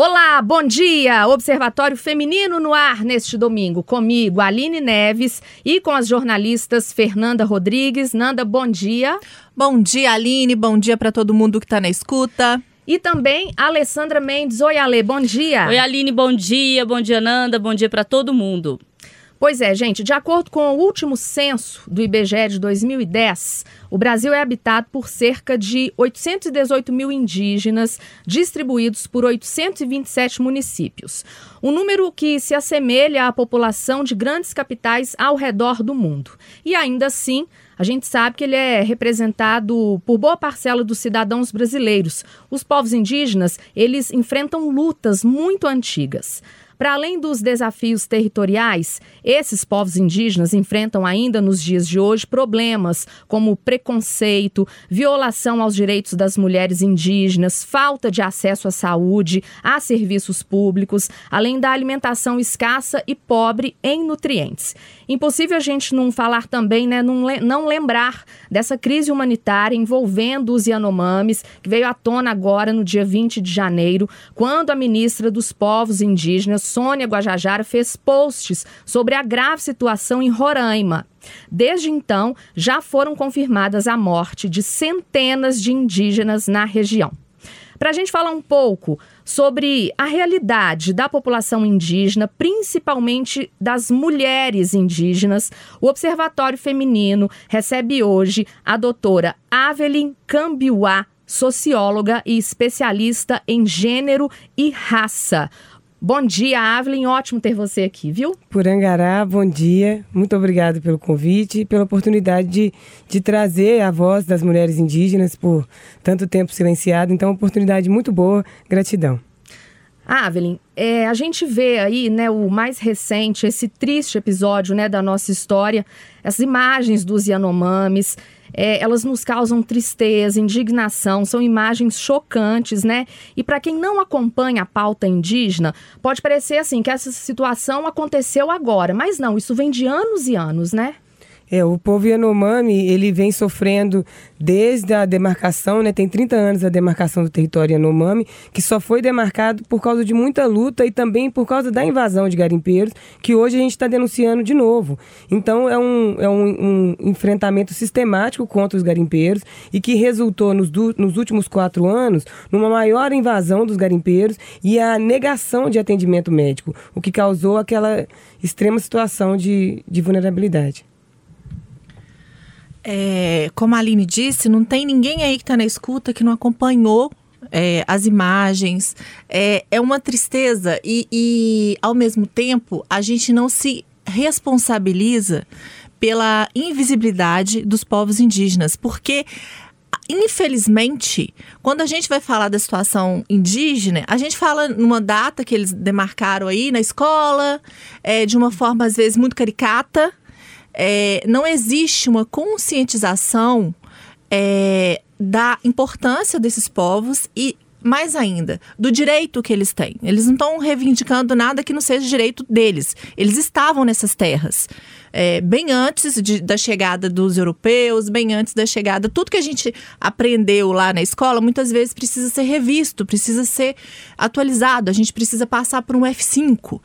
Olá, bom dia! Observatório Feminino no ar neste domingo. Comigo, Aline Neves e com as jornalistas Fernanda Rodrigues. Nanda, bom dia. Bom dia, Aline. Bom dia para todo mundo que está na escuta. E também Alessandra Mendes. Oi, Ale, bom dia. Oi, Aline, bom dia. Bom dia, Nanda. Bom dia para todo mundo. Pois é, gente, de acordo com o último censo do IBGE de 2010, o Brasil é habitado por cerca de 818 mil indígenas, distribuídos por 827 municípios. Um número que se assemelha à população de grandes capitais ao redor do mundo. E ainda assim, a gente sabe que ele é representado por boa parcela dos cidadãos brasileiros. Os povos indígenas, eles enfrentam lutas muito antigas. Para além dos desafios territoriais, esses povos indígenas enfrentam ainda nos dias de hoje problemas como preconceito, violação aos direitos das mulheres indígenas, falta de acesso à saúde, a serviços públicos, além da alimentação escassa e pobre em nutrientes. Impossível a gente não falar também, né, não, lembrar dessa crise humanitária envolvendo os Yanomamis, que veio à tona agora no dia 20 de janeiro, quando a ministra dos Povos Indígenas, Sônia Guajajara fez posts sobre a grave situação em Roraima. Desde então, já foram confirmadas a morte de centenas de indígenas na região. Para a gente falar um pouco sobre a realidade da população indígena, principalmente das mulheres indígenas, o Observatório Feminino recebe hoje a doutora Avelin Cambiuá, socióloga e especialista em gênero e raça. Bom dia, Avelin. Ótimo ter você aqui, viu? Purangará, bom dia. Muito obrigado pelo convite e pela oportunidade de, de trazer a voz das mulheres indígenas por tanto tempo silenciado. Então, oportunidade muito boa. Gratidão. Avelin, é, a gente vê aí, né, o mais recente, esse triste episódio, né, da nossa história, as imagens dos Yanomamis, é, elas nos causam tristeza, indignação, são imagens chocantes, né? E para quem não acompanha a pauta indígena, pode parecer assim que essa situação aconteceu agora, mas não, isso vem de anos e anos, né? É, o povo Yanomami, ele vem sofrendo desde a demarcação, né? Tem 30 anos a demarcação do território Yanomami, que só foi demarcado por causa de muita luta e também por causa da invasão de garimpeiros, que hoje a gente está denunciando de novo. Então, é, um, é um, um, enfrentamento sistemático contra os garimpeiros e que resultou nos, nos últimos quatro anos numa maior invasão dos garimpeiros e a negação de atendimento médico, o que causou aquela extrema situação de, de vulnerabilidade. É, como a Aline disse, não tem ninguém aí que está na escuta que não acompanhou é, as imagens. É, é uma tristeza e, e, ao mesmo tempo, a gente não se responsabiliza pela invisibilidade dos povos indígenas, porque infelizmente, quando a gente vai falar da situação indígena, a gente fala numa data que eles demarcaram aí na escola, é, de uma forma às vezes muito caricata, é, não existe uma conscientização é, da importância desses povos e mais ainda, do direito que eles têm. Eles não estão reivindicando nada que não seja direito deles. Eles estavam nessas terras. É, bem antes de, da chegada dos europeus, bem antes da chegada. Tudo que a gente aprendeu lá na escola muitas vezes precisa ser revisto, precisa ser atualizado, a gente precisa passar por um F5.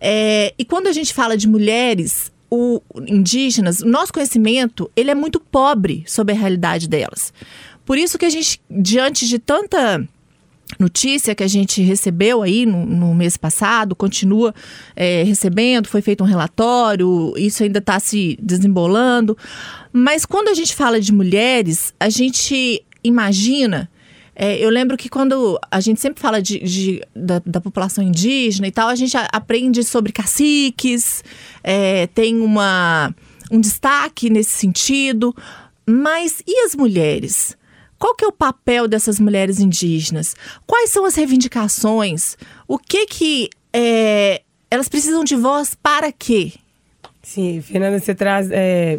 É, e quando a gente fala de mulheres, o indígenas, o nosso conhecimento, ele é muito pobre sobre a realidade delas. Por isso que a gente, diante de tanta notícia que a gente recebeu aí no, no mês passado, continua é, recebendo, foi feito um relatório, isso ainda está se desembolando. Mas quando a gente fala de mulheres, a gente imagina é, eu lembro que quando a gente sempre fala de, de da, da, população indígena e tal, a gente aprende sobre caciques, é, tem uma, um destaque nesse sentido. Mas e as mulheres? Qual que é o papel dessas mulheres indígenas? Quais são as reivindicações? O que que é, elas precisam de voz para quê? Sim, Fernanda, você traz é,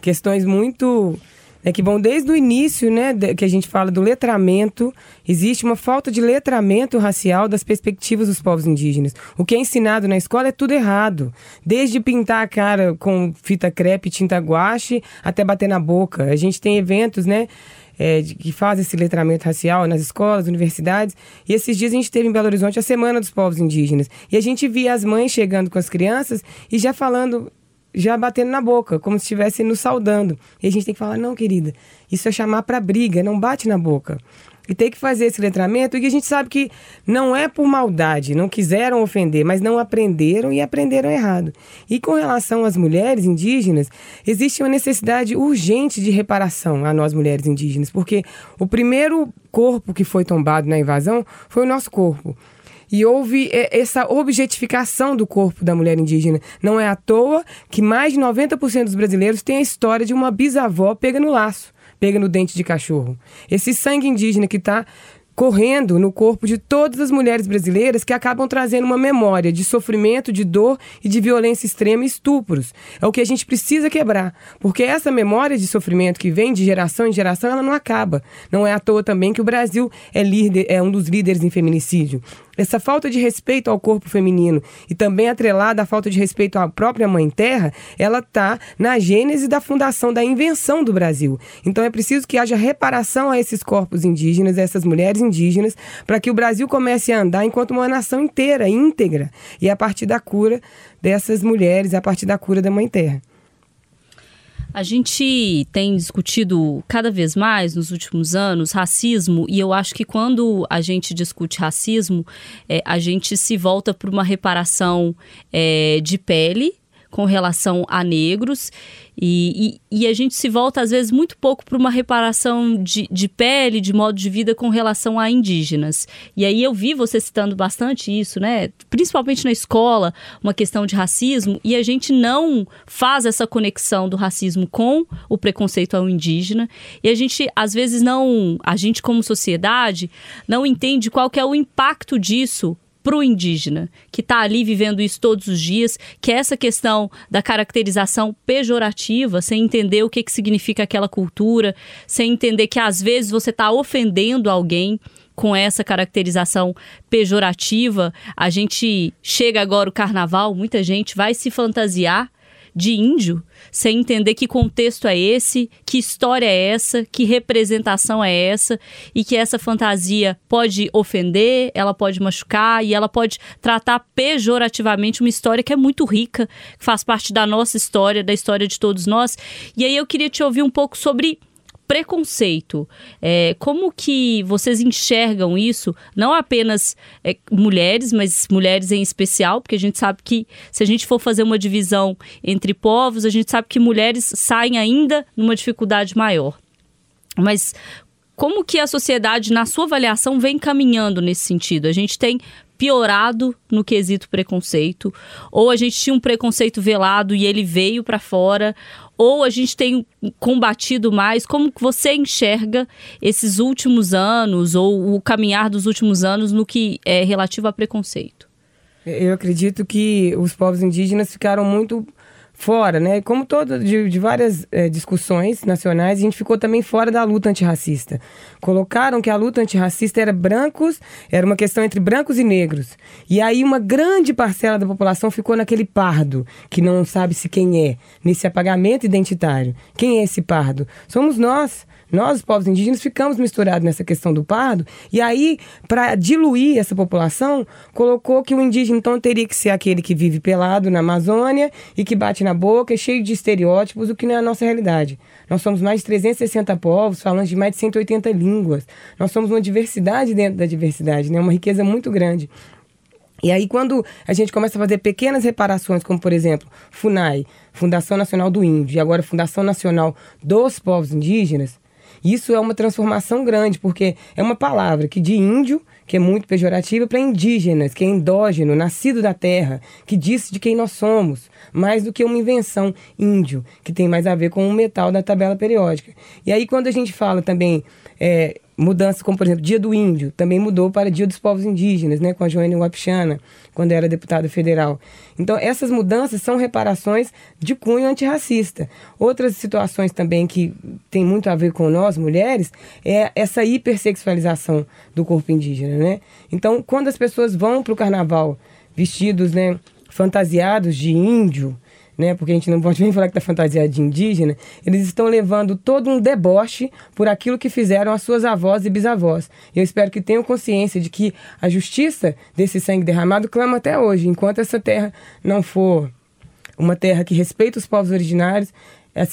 questões muito é que vão desde o início, né, que a gente fala do letramento, existe uma falta de letramento racial das perspectivas dos povos indígenas. O que é ensinado na escola é tudo errado, desde pintar a cara com fita crepe, tinta guache, até bater na boca. A gente tem eventos, né, é, de, que faz esse letramento racial nas escolas, universidades. E esses dias a gente teve em Belo Horizonte a Semana dos Povos Indígenas. E a gente via as mães chegando com as crianças e já falando já batendo na boca, como se estivesse nos saudando. E a gente tem que falar: não, querida, isso é chamar para briga, não bate na boca. E tem que fazer esse letramento, e a gente sabe que não é por maldade, não quiseram ofender, mas não aprenderam e aprenderam errado. E com relação às mulheres indígenas, existe uma necessidade urgente de reparação a nós mulheres indígenas, porque o primeiro corpo que foi tombado na invasão foi o nosso corpo. E houve é, essa objetificação do corpo da mulher indígena. Não é à toa que mais de 90% dos brasileiros têm a história de uma bisavó pega no laço, pega no dente de cachorro. Esse sangue indígena que está correndo no corpo de todas as mulheres brasileiras que acabam trazendo uma memória de sofrimento, de dor e de violência extrema e estupros. É o que a gente precisa quebrar, porque essa memória de sofrimento que vem de geração em geração, ela não acaba. Não é à toa também que o Brasil é, líder, é um dos líderes em feminicídio. Essa falta de respeito ao corpo feminino e também atrelada à falta de respeito à própria mãe terra, ela está na gênese da fundação, da invenção do Brasil. Então é preciso que haja reparação a esses corpos indígenas, a essas mulheres indígenas, para que o Brasil comece a andar enquanto uma nação inteira, íntegra, e a partir da cura dessas mulheres, a partir da cura da mãe terra. A gente tem discutido cada vez mais nos últimos anos racismo, e eu acho que quando a gente discute racismo, é, a gente se volta para uma reparação é, de pele com relação a negros e, e, e, a gente se volta, às vezes, muito pouco para uma reparação de, de pele, de modo de vida com relação a indígenas. E aí eu vi você citando bastante isso, né? Principalmente na escola, uma questão de racismo, e a gente não faz essa conexão do racismo com o preconceito ao indígena. E a gente, às vezes, não. A gente, como sociedade, não entende qual que é o impacto disso para o indígena, que está ali vivendo isso todos os dias, que é essa questão da caracterização pejorativa, sem entender o que, que significa aquela cultura, sem entender que às vezes você está ofendendo alguém com essa caracterização pejorativa. A gente chega agora o carnaval, muita gente vai se fantasiar de índio, sem entender que contexto é esse, que história é essa, que representação é essa, e que essa fantasia pode ofender, ela pode machucar e ela pode tratar pejorativamente uma história que é muito rica, que faz parte da nossa história, da história de todos nós. E aí eu queria te ouvir um pouco sobre preconceito. É, como que vocês enxergam isso? Não apenas é, mulheres, mas mulheres em especial, porque a gente sabe que se a gente for fazer uma divisão entre povos, a gente sabe que mulheres saem ainda numa dificuldade maior. Mas como que a sociedade, na sua avaliação, vem caminhando nesse sentido? A gente tem piorado no quesito preconceito, ou a gente tinha um preconceito velado e ele veio para fora, ou a gente tem combatido mais? Como você enxerga esses últimos anos ou o caminhar dos últimos anos no que é relativo a preconceito? Eu acredito que os povos indígenas ficaram muito fora, né? Como todo de, de várias é, discussões nacionais, a gente ficou também fora da luta antirracista. Colocaram que a luta antirracista era brancos, era uma questão entre brancos e negros. E aí uma grande parcela da população ficou naquele pardo, que não sabe se quem é, nesse apagamento identitário. Quem é esse pardo? Somos nós. Nós, os povos indígenas, ficamos misturados nessa questão do pardo. E aí, para diluir essa população, colocou que o indígena então teria que ser aquele que vive pelado na Amazônia e que bate na boca, cheio de estereótipos, o que não é a nossa realidade. Nós somos mais de 360 povos, falando de mais de 180 línguas. Nós somos uma diversidade dentro da diversidade, né? uma riqueza muito grande. E aí, quando a gente começa a fazer pequenas reparações, como por exemplo, FUNAI, Fundação Nacional do Índio, e agora Fundação Nacional dos Povos Indígenas, isso é uma transformação grande, porque é uma palavra que de índio, que é muito pejorativa, para indígenas, que é endógeno, nascido da terra, que diz de quem nós somos, mais do que uma invenção índio, que tem mais a ver com o metal da tabela periódica. E aí, quando a gente fala também é, mudanças como, por exemplo, Dia do Índio, também mudou para Dia dos Povos Indígenas, né, com a Joênia Wapichana, quando era deputada federal. Então, essas mudanças são reparações de cunho antirracista. Outras situações também que tem muito a ver com nós, mulheres, é essa hipersexualização do corpo indígena, né? Então, quando as pessoas vão para o carnaval vestidos, né, fantasiados de índio, né? Porque a gente não pode nem falar que está fantasiado de indígena. Eles estão levando todo um deboche por aquilo que fizeram as suas avós e bisavós. Eu espero que tenham consciência de que a justiça desse sangue derramado clama até hoje. Enquanto essa terra não for uma terra que respeita os povos originários,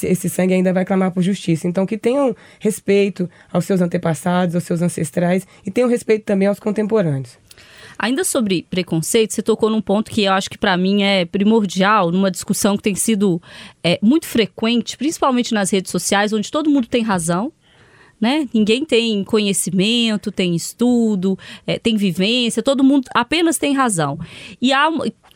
esse sangue ainda vai clamar por justiça. Então, que tenham respeito aos seus antepassados, aos seus ancestrais e tenham respeito também aos contemporâneos. Ainda sobre preconceito, você tocou num ponto que eu acho que para mim é primordial, numa discussão que tem sido é, muito frequente, principalmente nas redes sociais, onde todo mundo tem razão. Né? Ninguém tem conhecimento, tem estudo, é, tem vivência, todo mundo apenas tem razão. E há,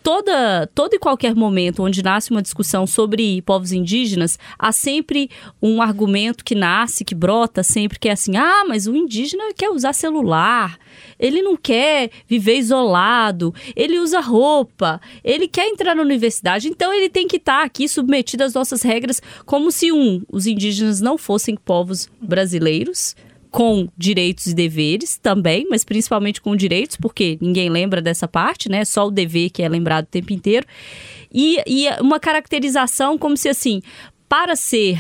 toda, todo e qualquer momento onde nasce uma discussão sobre povos indígenas, há sempre um argumento que nasce, que brota sempre, que é assim: ah, mas o indígena quer usar celular, ele não quer viver isolado, ele usa roupa, ele quer entrar na universidade, então ele tem que estar aqui submetido às nossas regras, como se, um, os indígenas não fossem povos brasileiros com direitos e deveres também, mas principalmente com direitos, porque ninguém lembra dessa parte, né? Só o dever que é lembrado o tempo inteiro. E, e uma caracterização como se assim, para ser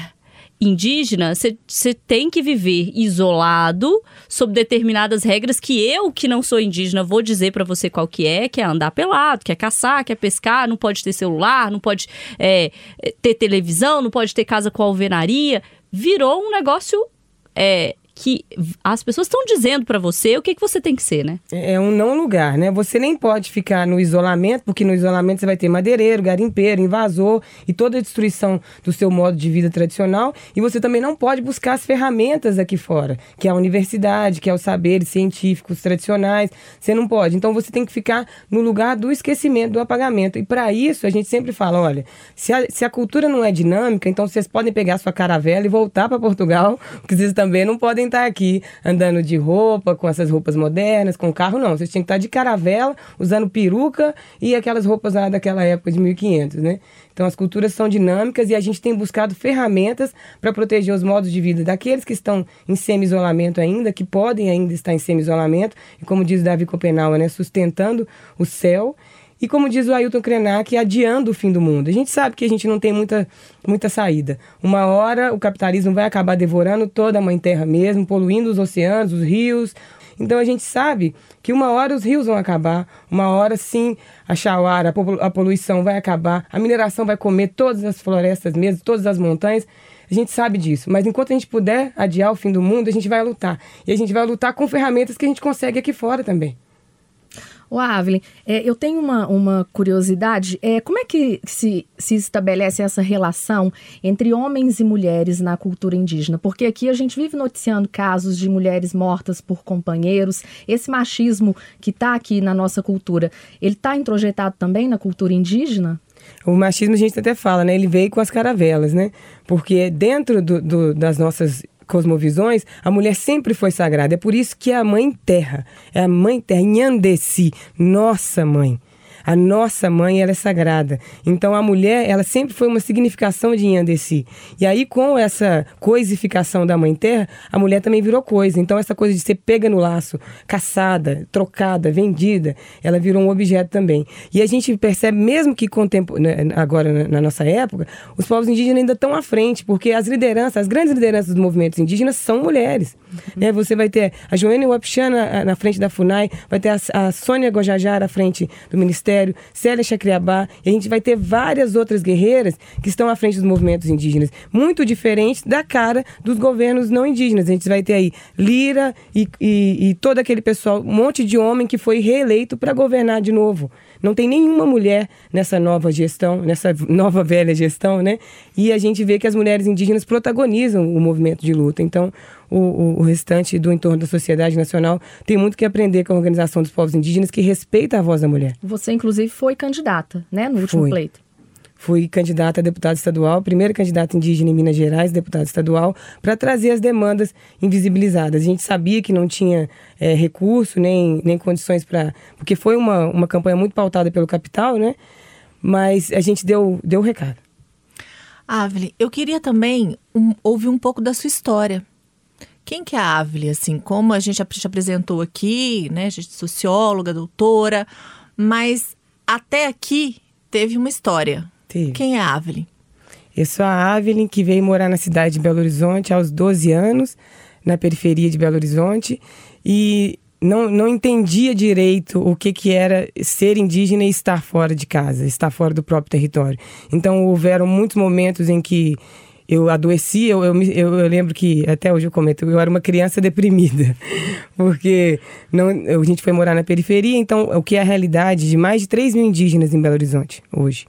indígena, você tem que viver isolado, sob determinadas regras que eu, que não sou indígena, vou dizer para você qual que é, que é andar pelado, que é caçar, que é pescar, não pode ter celular, não pode é, ter televisão, não pode ter casa com alvenaria. Virou um negócio é, que as pessoas estão dizendo para você o que, que você tem que ser, né? É, é um não lugar, né? Você nem pode ficar no isolamento, porque no isolamento você vai ter madeireiro, garimpeiro, invasor e toda a destruição do seu modo de vida tradicional. E você também não pode buscar as ferramentas aqui fora, que é a universidade, que é os saberes científicos tradicionais. Você não pode. Então você tem que ficar no lugar do esquecimento, do apagamento. E para isso a gente sempre fala: olha, se a, se a cultura não é dinâmica, então vocês podem pegar sua caravela e voltar para Portugal, porque vocês também não podem podem estar aqui andando de roupa, com essas roupas modernas, com carro, não. Vocês tinham que estar de caravela, usando peruca e aquelas roupas lá daquela época de 1500, né? Então, as culturas são dinâmicas e a gente tem buscado ferramentas para proteger os modos de vida daqueles que estão em semi-isolamento ainda, que podem ainda estar em semi-isolamento, e como diz Davi Copenau, né, sustentando o céu. E como diz o Ailton Krenak, adiando o fim do mundo. A gente sabe que a gente não tem muita, muita saída. Uma hora o capitalismo vai acabar devorando toda a mãe terra mesmo, poluindo os oceanos, os rios. Então a gente sabe que uma hora os rios vão acabar, uma hora sim a chauara, a poluição vai acabar, a mineração vai comer todas as florestas mesmo, todas as montanhas. A gente sabe disso, mas enquanto a gente puder adiar o fim do mundo, a gente vai lutar. E a gente vai lutar com ferramentas que a gente consegue aqui fora também. O Avelin, é, eu tenho uma, uma curiosidade. É, como é que se, se estabelece essa relação entre homens e mulheres na cultura indígena? Porque aqui a gente vive noticiando casos de mulheres mortas por companheiros. Esse machismo que está aqui na nossa cultura, ele está introjetado também na cultura indígena? O machismo a gente até fala, né? Ele veio com as caravelas, né? Porque dentro do, do, das nossas cosmovisões, a mulher sempre foi sagrada. É por isso que é a mãe terra, é a mãe terra, Nhandesi, nossa mãe. A nossa mãe, ela é sagrada. Então, a mulher, ela sempre foi uma significação de Yandesi. E aí, com essa coisificação da mãe terra, a mulher também virou coisa. Então, essa coisa de ser pega no laço, caçada, trocada, vendida, ela virou um objeto também. E a gente percebe, mesmo que contempo, né, agora na nossa época, os povos indígenas ainda estão à frente, porque as lideranças, as grandes lideranças dos movimentos indígenas são mulheres. Uhum. Né? Você vai ter a Joênia Wapichana na frente da FUNAI, vai ter a, a Sônia Gojajara à frente do Ministério Ministério, Célia Chacriabá, e a gente vai ter várias outras guerreiras que estão à frente dos movimentos indígenas, muito diferentes da cara dos governos não indígenas. A gente vai ter aí Lira e, e, e todo aquele pessoal, um monte de homem que foi reeleito para governar de novo. Não tem nenhuma mulher nessa nova gestão, nessa nova velha gestão, né? E a gente vê que as mulheres indígenas protagonizam o movimento de luta. Então, o, o, o, restante do entorno da sociedade nacional tem muito que aprender com a Organização dos Povos Indígenas, que respeita a voz da mulher. Você, inclusive, foi candidata, né, no último Fui. pleito. Fui candidata a deputada estadual, primeira candidata indígena em Minas Gerais, deputada estadual, para trazer as demandas invisibilizadas. A gente sabia que não tinha é, recurso nem, nem condições para. Porque foi uma, uma campanha muito pautada pelo capital, né? Mas a gente deu, deu o recado. Avli, eu queria também um, ouvir um pouco da sua história. Quem que é a Avli, assim, como a gente te apresentou aqui, né, a gente é socióloga, doutora, mas até aqui teve uma história, Teve. Quem é a Avelin? Eu sou a Avelin, que veio morar na cidade de Belo Horizonte aos 12 anos, na periferia de Belo Horizonte, e não, não entendia direito o que, que era ser indígena e estar fora de casa, estar fora do próprio território. Então, houveram muitos momentos em que eu adoeci, eu, eu, eu, lembro que, até hoje eu comento, eu era uma criança deprimida, porque não, a gente foi morar na periferia, então o que é a realidade de mais de 3 mil indígenas em Belo Horizonte hoje.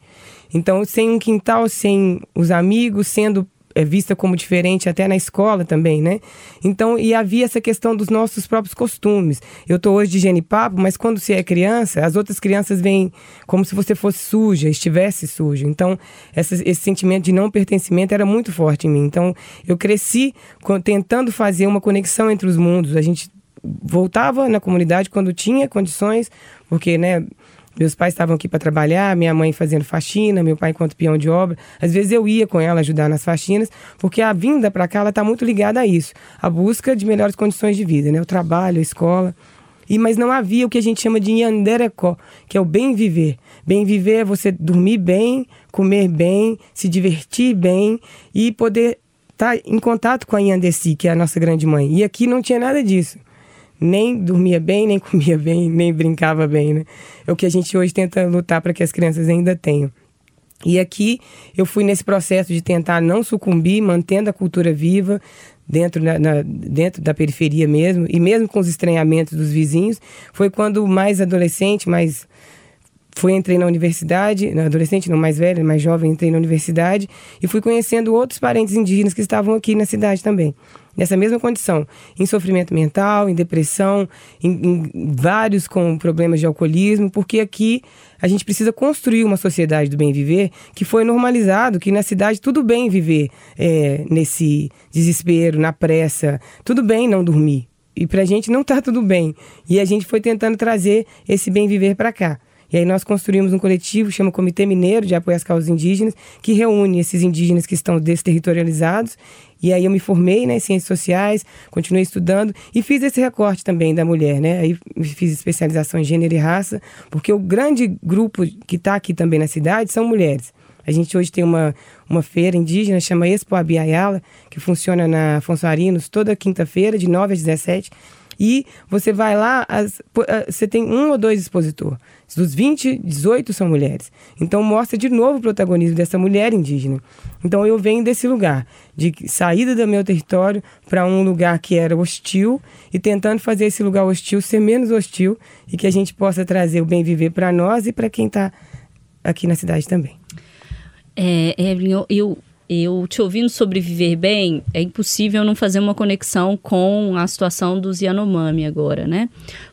Então, sem um quintal, sem os amigos, sendo é vista como diferente até na escola também, né? Então, e havia essa questão dos nossos próprios costumes. Eu tô hoje de genipapo, mas quando você é criança, as outras crianças vêm como se você fosse suja, estivesse sujo. Então, essa, esse sentimento de não pertencimento era muito forte em mim. Então, eu cresci tentando fazer uma conexão entre os mundos. A gente voltava na comunidade quando tinha condições, porque, né, meus pais estavam aqui para trabalhar, minha mãe fazendo faxina, meu pai enquanto peão de obra. Às vezes eu ia com ela ajudar nas faxinas, porque a vinda para cá ela está muito ligada a isso, a busca de melhores condições de vida, né? O trabalho, a escola. E mas não havia o que a gente chama de yanderecó, que é o bem viver. Bem viver é você dormir bem, comer bem, se divertir bem e poder estar tá em contato com a Yandesi, que é a nossa grande mãe. E aqui não tinha nada disso nem dormia bem, nem comia bem, nem brincava bem, né? É o que a gente hoje tenta lutar para que as crianças ainda tenham. E aqui eu fui nesse processo de tentar não sucumbir, mantendo a cultura viva dentro, na, na, dentro da periferia mesmo, e mesmo com os estranhamentos dos vizinhos. Foi quando mais adolescente, mais fui entrei na universidade, na adolescente, não mais velha, mais jovem, entrei na universidade e fui conhecendo outros parentes indígenas que estavam aqui na cidade também nessa mesma condição, em sofrimento mental, em depressão, em, em, vários com problemas de alcoolismo, porque aqui a gente precisa construir uma sociedade do bem viver que foi normalizado, que na cidade tudo bem viver é, nesse desespero, na pressa, tudo bem não dormir. E para a gente não está tudo bem. E a gente foi tentando trazer esse bem viver para cá. E aí nós construímos um coletivo, chama Comitê Mineiro de Apoio às Causas Indígenas, que reúne esses indígenas que estão desterritorializados e aí eu me formei né, em ciências sociais, continuei estudando e fiz esse recorte também da mulher, né? Aí fiz especialização em gênero e raça, porque o grande grupo que está aqui também na cidade são mulheres. A gente hoje tem uma, uma feira indígena, chama Expo Abiayala, que funciona na Afonso Arinos toda quinta-feira, de 9 às 17 e você vai lá, as, ah, você tem um ou dois expositores. Dos 20, 18 são mulheres. Então mostra de novo o protagonismo dessa mulher indígena. Então eu venho desse lugar, de saída do meu território para um lugar que era hostil e tentando fazer esse lugar hostil ser menos hostil e que a gente possa trazer o bem viver para nós e para quem está aqui na cidade também. É, Evelyn, eu, eu te ouvindo sobre viver bem, é impossível não fazer uma conexão com a situação dos Yanomami agora, né?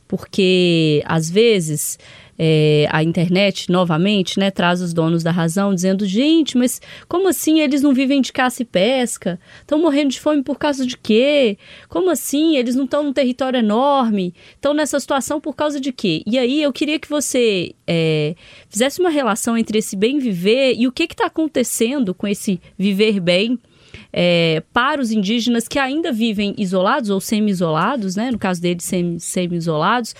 Porque às vezes é, a internet, novamente, né, traz os donos da razão, dizendo: gente, mas como assim eles não vivem de caça e pesca? Estão morrendo de fome por causa de quê? Como assim? Eles não estão num território enorme? Estão nessa situação por causa de quê? E aí eu queria que você é, fizesse uma relação entre esse bem viver e o que está acontecendo com esse viver bem é, para os indígenas que ainda vivem isolados ou semi-isolados, né? no caso deles, semi-isolados,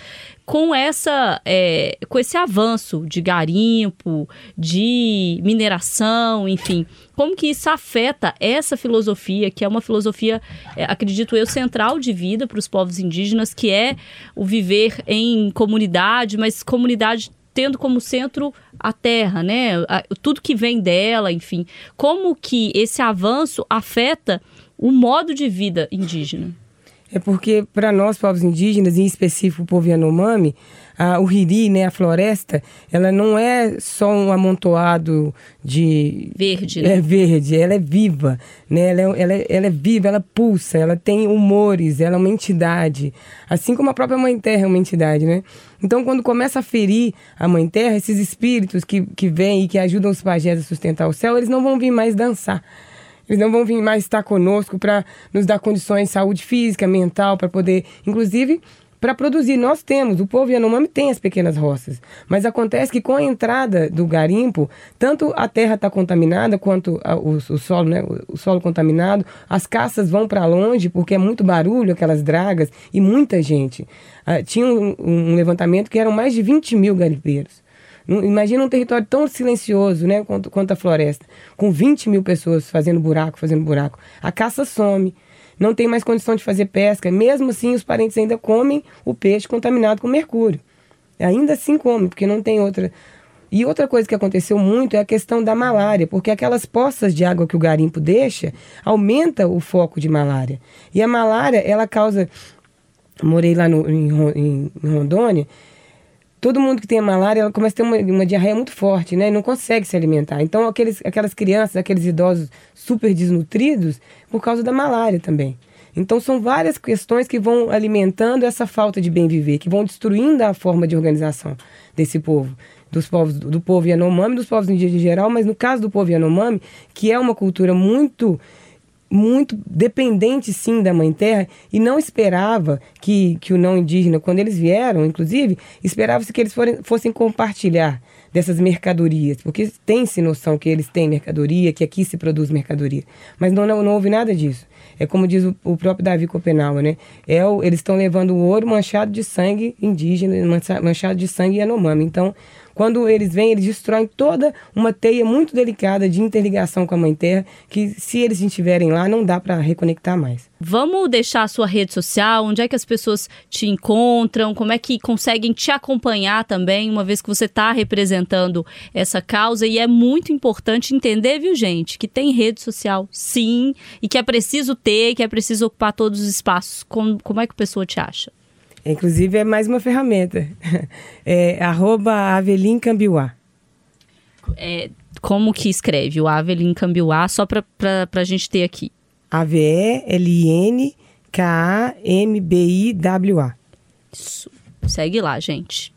com essa é, com esse avanço de garimpo, de mineração, enfim, como que isso afeta essa filosofia, que é uma filosofia, é, acredito eu, central de vida para os povos indígenas, que é o viver em comunidade, mas comunidade tendo como centro a terra, né? tudo que vem dela, enfim. Como que esse avanço afeta o modo de vida indígena? É porque, para nós, povos indígenas, em específico o povo Yanomami, a, o riri, né, a floresta, ela não é só um amontoado de... Verde, né? É verde, ela é viva, né? Ela é, ela, é, ela é viva, ela pulsa, ela tem humores, ela é uma entidade. Assim como a própria Mãe Terra é uma entidade, né? Então, quando começa a ferir a Mãe Terra, esses espíritos que, que vêm e que ajudam os pajés a sustentar o céu, eles não vão vir mais dançar eles não vão vir mais estar conosco para nos dar condições de saúde física, mental, para poder, inclusive, para produzir. Nós temos, o povo Yanomami tem as pequenas roças, mas acontece que com a entrada do garimpo, tanto a terra está contaminada quanto a, o, o, solo, né, o, o, solo contaminado, as caças vão para longe porque é muito barulho, aquelas dragas e muita gente. Ah, tinha um, um levantamento que eram mais de 20 mil garimpeiros Imagina um território tão silencioso, né, quanto, quanto a floresta, com 20 mil pessoas fazendo buraco, fazendo buraco. A caça some, não tem mais condição de fazer pesca. Mesmo assim, os parentes ainda comem o peixe contaminado com mercúrio. Ainda assim comem, porque não tem outra. E outra coisa que aconteceu muito é a questão da malária, porque aquelas poças de água que o garimpo deixa aumenta o foco de malária. E a malária, ela causa. Morei lá no, em, em Rondônia todo mundo que tem malária, ela começa a ter uma, uma diarreia muito forte, né? E não consegue se alimentar. Então, aqueles, aquelas crianças, aqueles idosos super desnutridos, por causa da malária também. Então, são várias questões que vão alimentando essa falta de bem viver, que vão destruindo a forma de organização desse povo. Dos povos, do povo Yanomami, dos povos indígenas em geral, mas no caso do povo Yanomami, que é uma cultura muito muito dependente sim da Mãe Terra e não esperava que, que o não indígena, quando eles vieram, inclusive, esperava-se que eles forem, fossem compartilhar dessas mercadorias, porque tem-se noção que eles têm mercadoria, que aqui se produz mercadoria, mas não, não, não houve nada disso. É como diz o, o próprio Davi Copenau, né? É o, eles estão levando o ouro manchado de sangue indígena, manchado de sangue Yanomami. Então, quando eles vêm, eles destroem toda uma teia muito delicada de interligação com a Mãe Terra, que se eles estiverem lá, não dá para reconectar mais. Vamos deixar a sua rede social, onde é que as pessoas te encontram, como é que conseguem te acompanhar também, uma vez que você está representando essa causa. E é muito importante entender, viu, gente, que tem rede social, sim, e que é preciso ter, que é preciso ocupar todos os espaços. Como, como é que a pessoa te acha? Inclusive é mais uma ferramenta. É arroba Avelin Cambiuá. É, como que escreve o Avelin Cambiuá, só para a gente ter aqui? A-V-E-L-N-K-A-M-B-I-W-A. Isso. Segue lá, gente.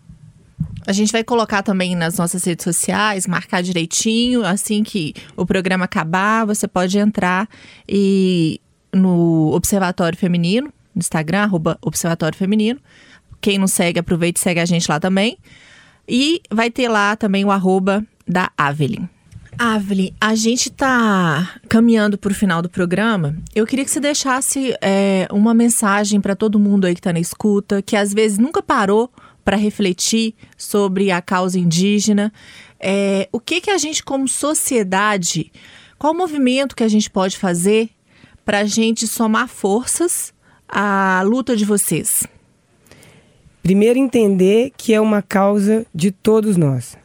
A gente vai colocar também nas nossas redes sociais, marcar direitinho. Assim que o programa acabar, você pode entrar e no Observatório Feminino, no Instagram, arroba Observatório Feminino. Quem não segue, aproveite e segue a gente lá também. E vai ter lá também o arroba da Avelin. Avelin, a gente está caminhando para o final do programa. Eu queria que você deixasse é, uma mensagem para todo mundo aí que está na escuta, que às vezes nunca parou para refletir sobre a causa indígena. É, o que, que a gente, como sociedade, qual movimento que a gente pode fazer para a gente somar forças a luta de vocês? Primeiro, entender que é uma causa de todos nós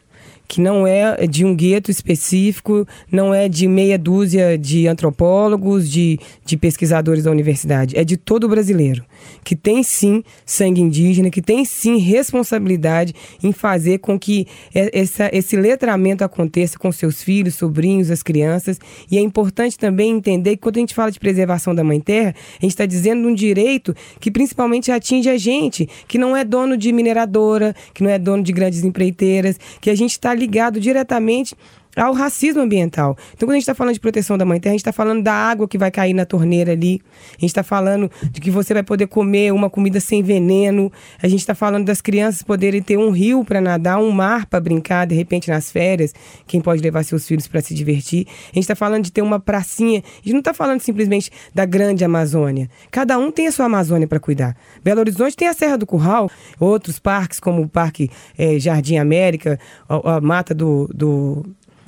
que não é de um gueto específico, não é de meia dúzia de antropólogos, de, de pesquisadores da universidade, é de todo brasileiro, que tem sim sangue indígena, que tem sim responsabilidade em fazer com que essa, esse letramento aconteça com seus filhos, sobrinhos, as crianças. E é importante também entender que quando a gente fala de preservação da Mãe Terra, a gente está dizendo um direito que principalmente atinge a gente, que não é dono de mineradora, que não é dono de grandes empreiteiras, que a gente está ligado diretamente ao racismo ambiental. Então, quando a gente está falando de proteção da mãe terra, a gente está falando da água que vai cair na torneira ali, a gente está falando de que você vai poder comer uma comida sem veneno, a gente está falando das crianças poderem ter um rio para nadar, um mar para brincar, de repente nas férias, quem pode levar seus filhos para se divertir. A gente está falando de ter uma pracinha, a gente não está falando simplesmente da grande Amazônia. Cada um tem a sua Amazônia para cuidar. Belo Horizonte tem a Serra do Curral, outros parques, como o Parque é, Jardim América, a, a Mata do, do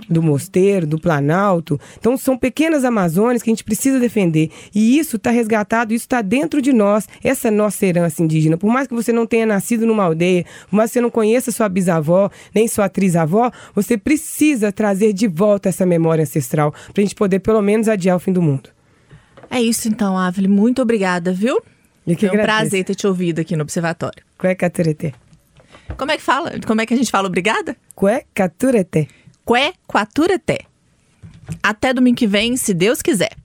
do Mosteiro, do Planalto. Então, são pequenas Amazônias que a gente precisa defender. E isso está resgatado, isso está dentro de nós, essa nossa herança indígena. Por mais que você não tenha nascido numa aldeia, por mais que você não conheça sua bisavó, nem sua atriz-avó, você precisa trazer de volta essa memória ancestral para a gente poder, pelo menos, adiar o fim do mundo. É isso então, Ávila. Muito obrigada, viu? E que Foi um agradeço. prazer ter te ouvido aqui no Observatório. Cuecaturete. Como é que fala? Como é que a gente fala obrigada? Cuecaturete. Qué Quaturete. Até domingo que vem, se Deus quiser.